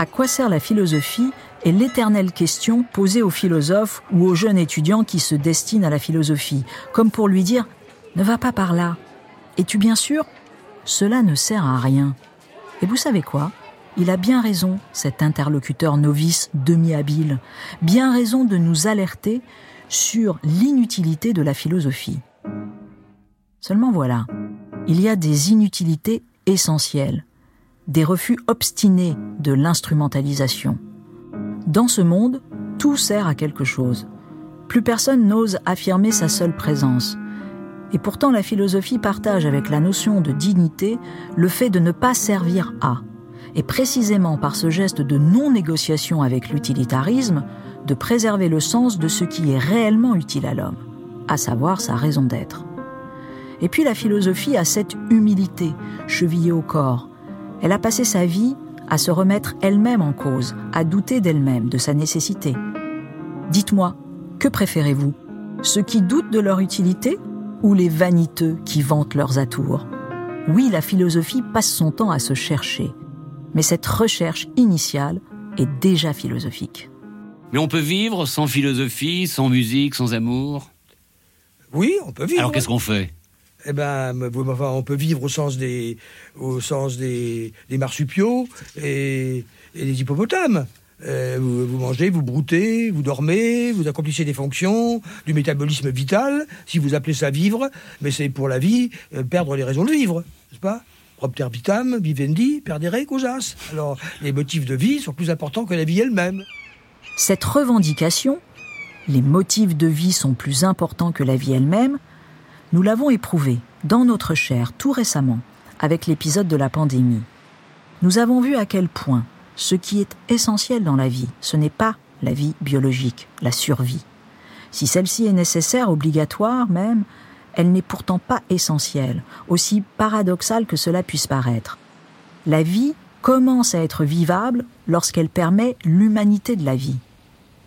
À quoi sert la philosophie est l'éternelle question posée aux philosophes ou aux jeunes étudiants qui se destinent à la philosophie, comme pour lui dire ⁇ Ne va pas par là ⁇ Es-tu bien sûr? Cela ne sert à rien. Et vous savez quoi? Il a bien raison, cet interlocuteur novice demi-habile, bien raison de nous alerter sur l'inutilité de la philosophie. Seulement voilà, il y a des inutilités essentielles des refus obstinés de l'instrumentalisation. Dans ce monde, tout sert à quelque chose. Plus personne n'ose affirmer sa seule présence. Et pourtant la philosophie partage avec la notion de dignité le fait de ne pas servir à. Et précisément par ce geste de non-négociation avec l'utilitarisme, de préserver le sens de ce qui est réellement utile à l'homme, à savoir sa raison d'être. Et puis la philosophie a cette humilité, chevillée au corps, elle a passé sa vie à se remettre elle-même en cause, à douter d'elle-même, de sa nécessité. Dites-moi, que préférez-vous? Ceux qui doutent de leur utilité ou les vaniteux qui vantent leurs atours? Oui, la philosophie passe son temps à se chercher, mais cette recherche initiale est déjà philosophique. Mais on peut vivre sans philosophie, sans musique, sans amour? Oui, on peut vivre. Alors qu'est-ce qu'on fait? Eh ben, on peut vivre au sens des, au sens des, marsupiaux et, des hippopotames. Euh, vous, mangez, vous broutez, vous dormez, vous accomplissez des fonctions, du métabolisme vital, si vous appelez ça vivre, mais c'est pour la vie euh, perdre les raisons de vivre, n'est-ce pas? Propter vitam, vivendi, perdere causas. Alors, les motifs de vie sont plus importants que la vie elle-même. Cette revendication, les motifs de vie sont plus importants que la vie elle-même, nous l'avons éprouvé dans notre chair tout récemment avec l'épisode de la pandémie. Nous avons vu à quel point ce qui est essentiel dans la vie, ce n'est pas la vie biologique, la survie. Si celle-ci est nécessaire, obligatoire même, elle n'est pourtant pas essentielle, aussi paradoxale que cela puisse paraître. La vie commence à être vivable lorsqu'elle permet l'humanité de la vie,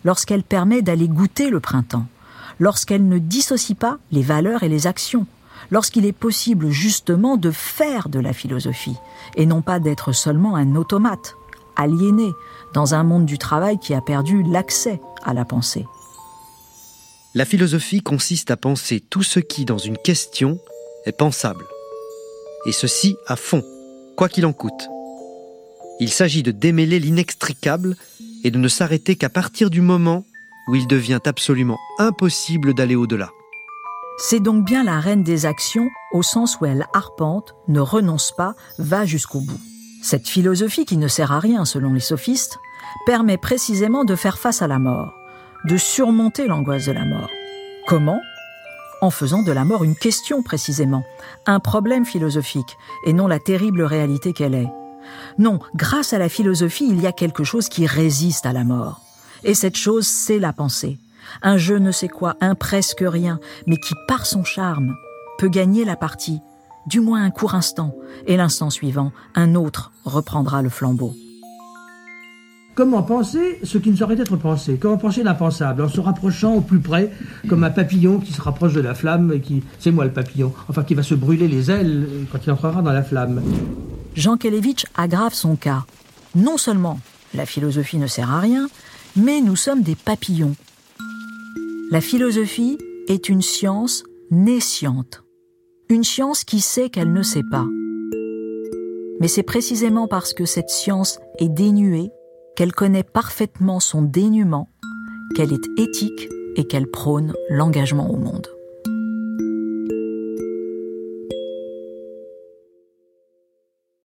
lorsqu'elle permet d'aller goûter le printemps, lorsqu'elle ne dissocie pas les valeurs et les actions, lorsqu'il est possible justement de faire de la philosophie, et non pas d'être seulement un automate, aliéné, dans un monde du travail qui a perdu l'accès à la pensée. La philosophie consiste à penser tout ce qui, dans une question, est pensable. Et ceci à fond, quoi qu'il en coûte. Il s'agit de démêler l'inextricable et de ne s'arrêter qu'à partir du moment où il devient absolument impossible d'aller au-delà. C'est donc bien la reine des actions au sens où elle arpente, ne renonce pas, va jusqu'au bout. Cette philosophie qui ne sert à rien selon les sophistes permet précisément de faire face à la mort, de surmonter l'angoisse de la mort. Comment? En faisant de la mort une question précisément, un problème philosophique, et non la terrible réalité qu'elle est. Non, grâce à la philosophie, il y a quelque chose qui résiste à la mort. Et cette chose, c'est la pensée. Un je ne sais quoi, un presque rien, mais qui, par son charme, peut gagner la partie, du moins un court instant, et l'instant suivant, un autre reprendra le flambeau. Comment penser ce qui ne saurait être pensé? Comment penser l'impensable? En se rapprochant au plus près, comme un papillon qui se rapproche de la flamme et qui, c'est moi le papillon, enfin qui va se brûler les ailes quand il entrera dans la flamme. Jean Kelevitch aggrave son cas. Non seulement la philosophie ne sert à rien, mais nous sommes des papillons. La philosophie est une science naissante, une science qui sait qu'elle ne sait pas. Mais c'est précisément parce que cette science est dénuée, qu'elle connaît parfaitement son dénuement, qu'elle est éthique et qu'elle prône l'engagement au monde.